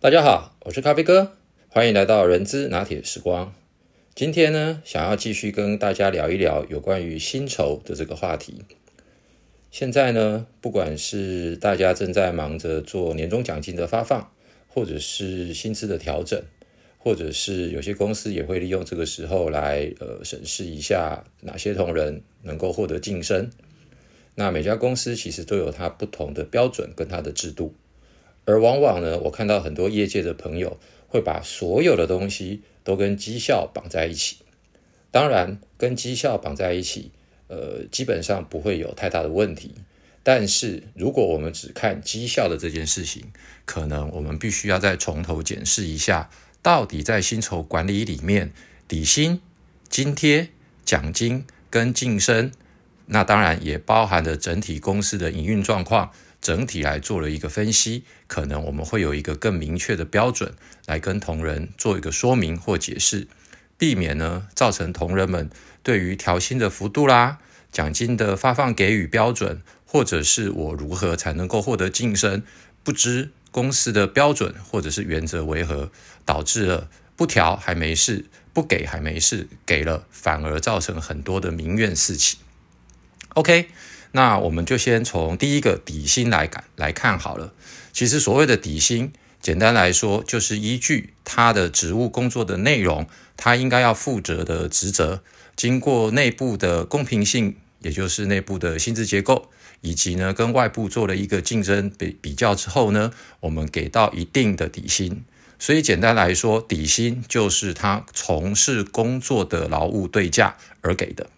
大家好，我是咖啡哥，欢迎来到人资拿铁时光。今天呢，想要继续跟大家聊一聊有关于薪酬的这个话题。现在呢，不管是大家正在忙着做年终奖金的发放，或者是薪资的调整，或者是有些公司也会利用这个时候来呃审视一下哪些同仁能够获得晋升。那每家公司其实都有它不同的标准跟它的制度。而往往呢，我看到很多业界的朋友会把所有的东西都跟绩效绑在一起。当然，跟绩效绑在一起，呃，基本上不会有太大的问题。但是，如果我们只看绩效的这件事情，可能我们必须要再从头检视一下，到底在薪酬管理里面，底薪、津贴、奖金跟晋升，那当然也包含了整体公司的营运状况。整体来做了一个分析，可能我们会有一个更明确的标准来跟同仁做一个说明或解释，避免呢造成同仁们对于调薪的幅度啦、奖金的发放给予标准，或者是我如何才能够获得晋升，不知公司的标准或者是原则为何，导致了不调还没事，不给还没事，给了反而造成很多的民怨四起。OK。那我们就先从第一个底薪来看来看好了。其实所谓的底薪，简单来说就是依据他的职务工作的内容，他应该要负责的职责，经过内部的公平性，也就是内部的薪资结构，以及呢跟外部做了一个竞争比比较之后呢，我们给到一定的底薪。所以简单来说，底薪就是他从事工作的劳务对价而给的。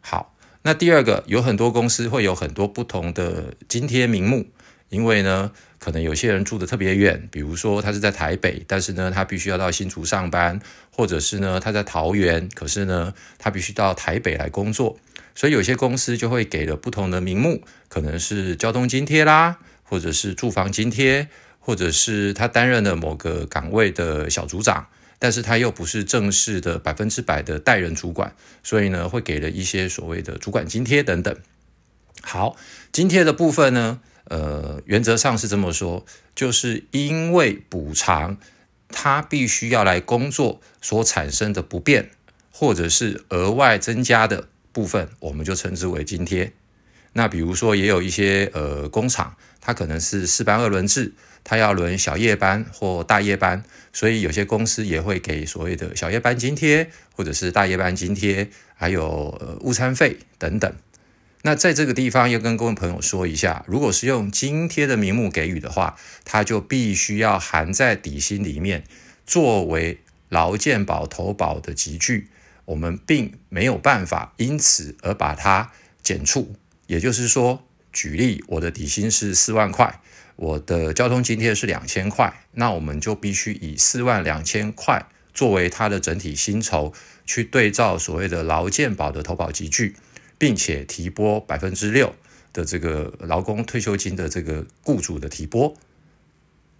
好。那第二个，有很多公司会有很多不同的津贴名目，因为呢，可能有些人住的特别远，比如说他是在台北，但是呢，他必须要到新竹上班，或者是呢，他在桃园，可是呢，他必须到台北来工作，所以有些公司就会给了不同的名目，可能是交通津贴啦，或者是住房津贴，或者是他担任了某个岗位的小组长。但是他又不是正式的百分之百的代人主管，所以呢，会给了一些所谓的主管津贴等等。好，津贴的部分呢，呃，原则上是这么说，就是因为补偿他必须要来工作所产生的不便，或者是额外增加的部分，我们就称之为津贴。那比如说，也有一些呃工厂，它可能是四班二轮制。他要轮小夜班或大夜班，所以有些公司也会给所谓的小夜班津贴，或者是大夜班津贴，还有呃午餐费等等。那在这个地方要跟各位朋友说一下，如果是用津贴的名目给予的话，它就必须要含在底薪里面，作为劳健保投保的集聚。我们并没有办法因此而把它减除。也就是说，举例，我的底薪是四万块。我的交通津贴是两千块，那我们就必须以四万两千块作为它的整体薪酬，去对照所谓的劳健保的投保集聚，并且提拨百分之六的这个劳工退休金的这个雇主的提拨。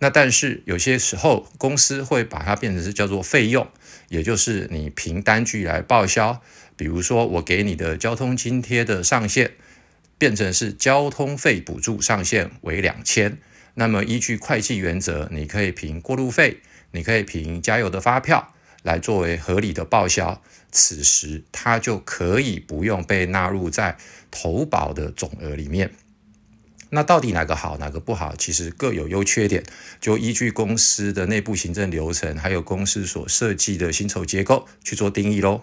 那但是有些时候公司会把它变成是叫做费用，也就是你凭单据来报销。比如说我给你的交通津贴的上限。变成是交通费补助上限为两千，那么依据会计原则，你可以凭过路费，你可以凭加油的发票来作为合理的报销，此时它就可以不用被纳入在投保的总额里面。那到底哪个好，哪个不好？其实各有优缺点，就依据公司的内部行政流程，还有公司所设计的薪酬结构去做定义喽。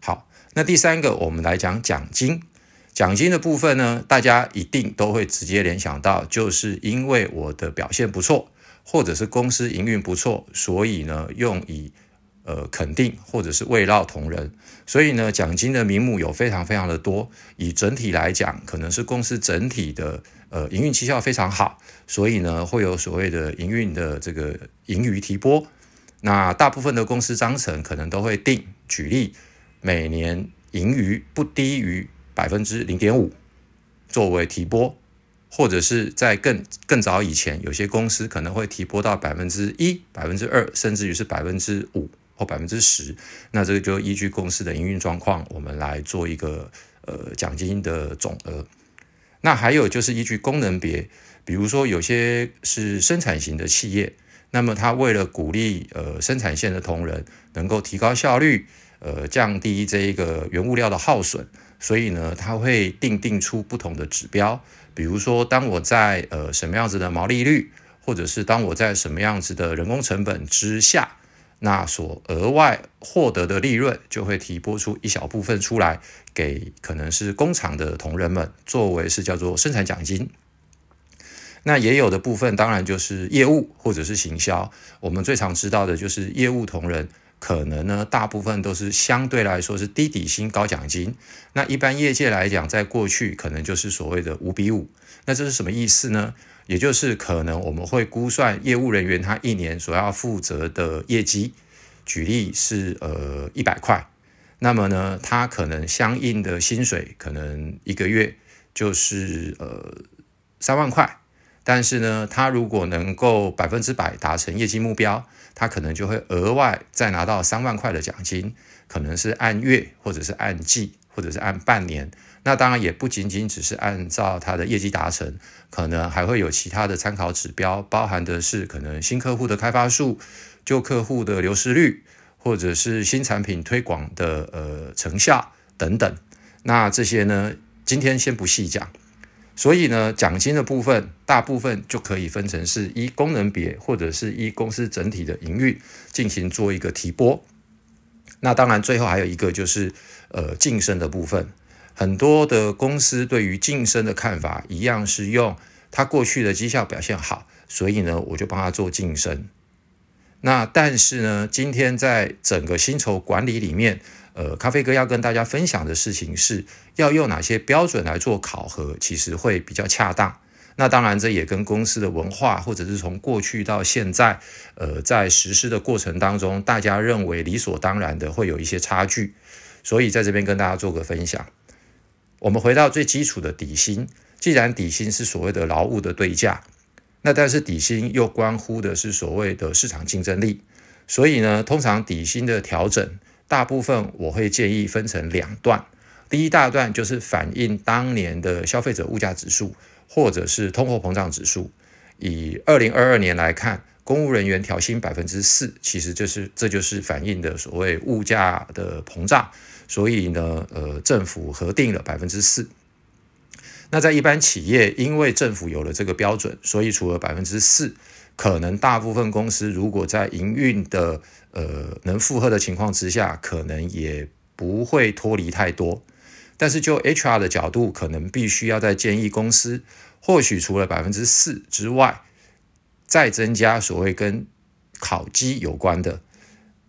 好，那第三个，我们来讲奖金。奖金的部分呢，大家一定都会直接联想到，就是因为我的表现不错，或者是公司营运不错，所以呢，用以呃肯定或者是慰劳同仁。所以呢，奖金的名目有非常非常的多。以整体来讲，可能是公司整体的呃营运绩效非常好，所以呢，会有所谓的营运的这个盈余提拨。那大部分的公司章程可能都会定，举例每年盈余不低于。百分之零点五作为提拨，或者是在更更早以前，有些公司可能会提拨到百分之一、百分之二，甚至于是百分之五或百分之十。那这个就依据公司的营运状况，我们来做一个呃奖金的总额。那还有就是依据功能别，比如说有些是生产型的企业，那么它为了鼓励呃生产线的同仁能够提高效率，呃降低这一个原物料的耗损，所以呢他会定定出不同的指标，比如说当我在呃什么样子的毛利率，或者是当我在什么样子的人工成本之下。那所额外获得的利润就会提拨出一小部分出来，给可能是工厂的同仁们，作为是叫做生产奖金。那也有的部分当然就是业务或者是行销。我们最常知道的就是业务同仁，可能呢大部分都是相对来说是低底薪高奖金。那一般业界来讲，在过去可能就是所谓的五比五。那这是什么意思呢？也就是可能我们会估算业务人员他一年所要负责的业绩，举例是呃一百块，那么呢，他可能相应的薪水可能一个月就是呃三万块，但是呢，他如果能够百分之百达成业绩目标，他可能就会额外再拿到三万块的奖金，可能是按月或者是按季或者是按半年。那当然也不仅仅只是按照他的业绩达成，可能还会有其他的参考指标，包含的是可能新客户的开发数、旧客户的流失率，或者是新产品推广的呃成效等等。那这些呢，今天先不细讲。所以呢，奖金的部分大部分就可以分成是一功能别，或者是依公司整体的营运进行做一个提拨。那当然最后还有一个就是呃晋升的部分。很多的公司对于晋升的看法一样是用他过去的绩效表现好，所以呢我就帮他做晋升。那但是呢，今天在整个薪酬管理里面，呃，咖啡哥要跟大家分享的事情是要用哪些标准来做考核，其实会比较恰当。那当然这也跟公司的文化，或者是从过去到现在，呃，在实施的过程当中，大家认为理所当然的会有一些差距。所以在这边跟大家做个分享。我们回到最基础的底薪，既然底薪是所谓的劳务的对价，那但是底薪又关乎的是所谓的市场竞争力，所以呢，通常底薪的调整，大部分我会建议分成两段。第一大段就是反映当年的消费者物价指数，或者是通货膨胀指数。以二零二二年来看，公务人员调薪百分之四，其实就是这就是反映的所谓物价的膨胀。所以呢，呃，政府核定了百分之四。那在一般企业，因为政府有了这个标准，所以除了百分之四，可能大部分公司如果在营运的呃能负荷的情况之下，可能也不会脱离太多。但是就 HR 的角度，可能必须要在建议公司，或许除了百分之四之外，再增加所谓跟考绩有关的，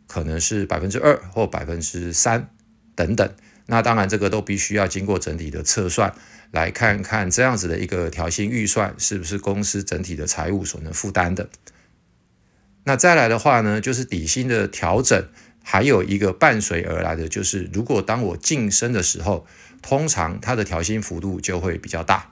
可能是百分之二或百分之三。等等，那当然这个都必须要经过整体的测算，来看看这样子的一个调薪预算是不是公司整体的财务所能负担的。那再来的话呢，就是底薪的调整，还有一个伴随而来的就是，如果当我晋升的时候，通常它的调薪幅度就会比较大。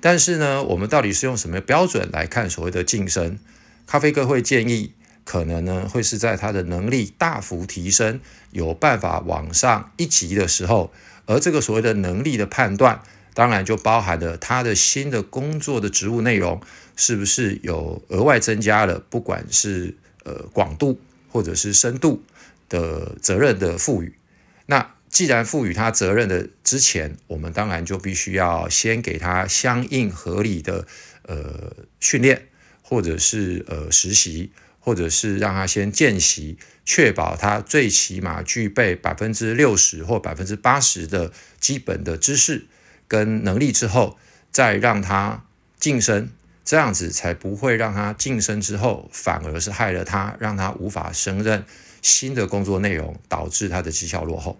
但是呢，我们到底是用什么标准来看所谓的晋升？咖啡哥会建议。可能呢，会是在他的能力大幅提升，有办法往上一级的时候，而这个所谓的能力的判断，当然就包含了他的新的工作的职务内容是不是有额外增加了，不管是呃广度或者是深度的责任的赋予。那既然赋予他责任的之前，我们当然就必须要先给他相应合理的呃训练，或者是呃实习。或者是让他先见习，确保他最起码具备百分之六十或百分之八十的基本的知识跟能力之后，再让他晋升，这样子才不会让他晋升之后反而是害了他，让他无法胜任新的工作内容，导致他的绩效落后。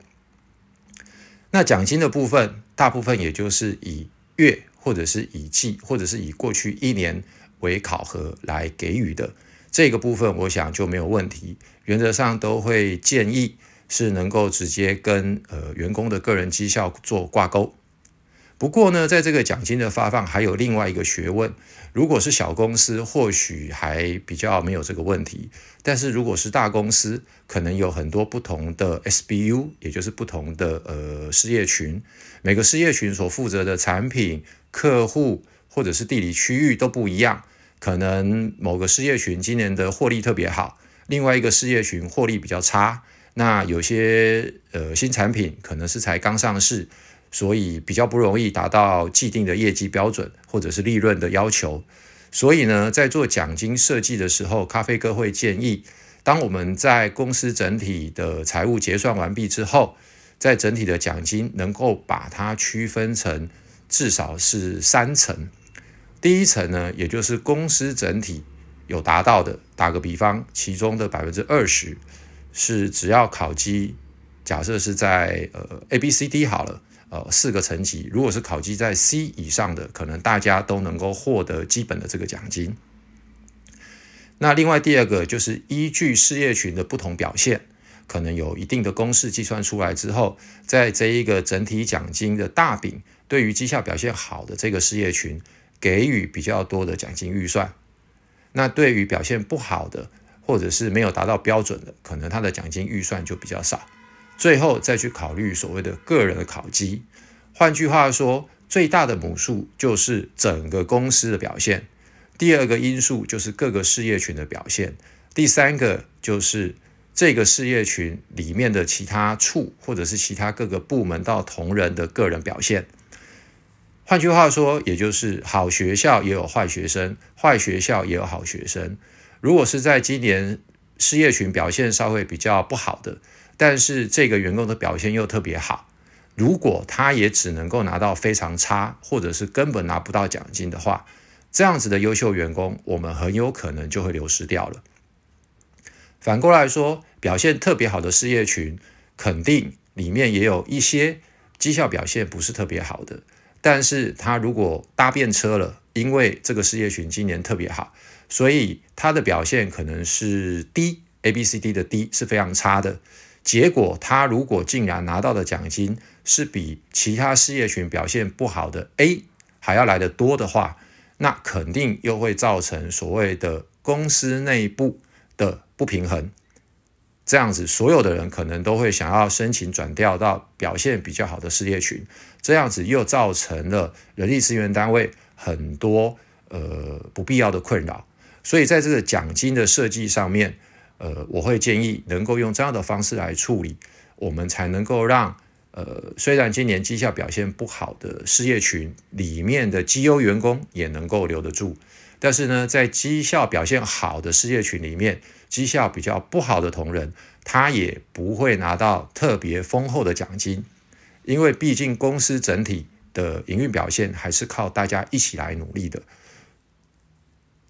那奖金的部分，大部分也就是以月或者是以季或者是以过去一年为考核来给予的。这个部分我想就没有问题，原则上都会建议是能够直接跟呃员工的个人绩效做挂钩。不过呢，在这个奖金的发放还有另外一个学问，如果是小公司或许还比较没有这个问题，但是如果是大公司，可能有很多不同的 SBU，也就是不同的呃事业群，每个事业群所负责的产品、客户或者是地理区域都不一样。可能某个事业群今年的获利特别好，另外一个事业群获利比较差。那有些呃新产品可能是才刚上市，所以比较不容易达到既定的业绩标准或者是利润的要求。所以呢，在做奖金设计的时候，咖啡哥会建议，当我们在公司整体的财务结算完毕之后，在整体的奖金能够把它区分成至少是三层。第一层呢，也就是公司整体有达到的，打个比方，其中的百分之二十是只要考绩，假设是在呃 A、B、C、D 好了，呃四个层级，如果是考绩在 C 以上的，可能大家都能够获得基本的这个奖金。那另外第二个就是依据事业群的不同表现，可能有一定的公式计算出来之后，在这一个整体奖金的大饼，对于绩效表现好的这个事业群。给予比较多的奖金预算，那对于表现不好的或者是没有达到标准的，可能他的奖金预算就比较少。最后再去考虑所谓的个人的考绩。换句话说，最大的母数就是整个公司的表现，第二个因素就是各个事业群的表现，第三个就是这个事业群里面的其他处或者是其他各个部门到同仁的个人表现。换句话说，也就是好学校也有坏学生，坏学校也有好学生。如果是在今年事业群表现稍微比较不好的，但是这个员工的表现又特别好，如果他也只能够拿到非常差，或者是根本拿不到奖金的话，这样子的优秀员工，我们很有可能就会流失掉了。反过来说，表现特别好的事业群，肯定里面也有一些绩效表现不是特别好的。但是他如果搭便车了，因为这个事业群今年特别好，所以他的表现可能是 D，A、B、C、D 的 D 是非常差的。结果他如果竟然拿到的奖金是比其他事业群表现不好的 A 还要来得多的话，那肯定又会造成所谓的公司内部的不平衡。这样子，所有的人可能都会想要申请转调到表现比较好的事业群，这样子又造成了人力资源单位很多呃不必要的困扰。所以在这个奖金的设计上面，呃，我会建议能够用这样的方式来处理，我们才能够让呃虽然今年绩效表现不好的事业群里面的绩优员工也能够留得住。但是呢，在绩效表现好的事业群里面，绩效比较不好的同仁，他也不会拿到特别丰厚的奖金，因为毕竟公司整体的营运表现还是靠大家一起来努力的。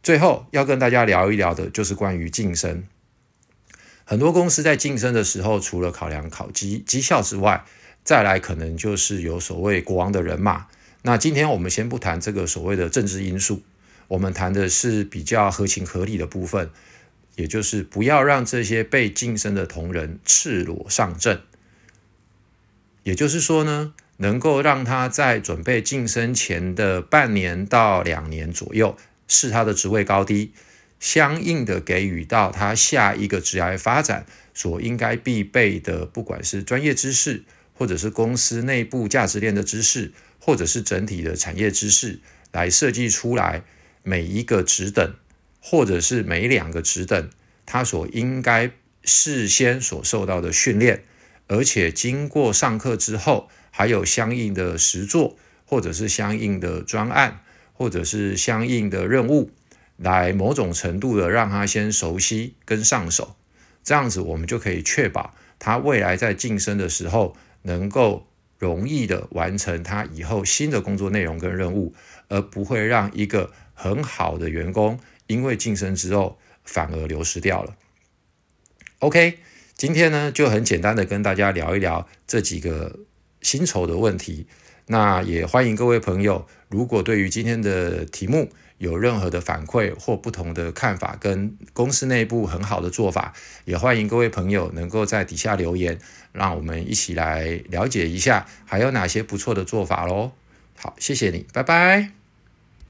最后要跟大家聊一聊的就是关于晋升。很多公司在晋升的时候，除了考量考绩绩效之外，再来可能就是有所谓国王的人马。那今天我们先不谈这个所谓的政治因素。我们谈的是比较合情合理的部分，也就是不要让这些被晋升的同仁赤裸上阵。也就是说呢，能够让他在准备晋升前的半年到两年左右，视他的职位高低，相应的给予到他下一个职业发展所应该必备的，不管是专业知识，或者是公司内部价值链的知识，或者是整体的产业知识，来设计出来。每一个职等，或者是每两个职等，他所应该事先所受到的训练，而且经过上课之后，还有相应的实作，或者是相应的专案，或者是相应的任务，来某种程度的让他先熟悉跟上手，这样子我们就可以确保他未来在晋升的时候，能够容易的完成他以后新的工作内容跟任务，而不会让一个。很好的员工，因为晋升之后反而流失掉了。OK，今天呢就很简单的跟大家聊一聊这几个薪酬的问题。那也欢迎各位朋友，如果对于今天的题目有任何的反馈或不同的看法，跟公司内部很好的做法，也欢迎各位朋友能够在底下留言，让我们一起来了解一下还有哪些不错的做法喽。好，谢谢你，拜拜。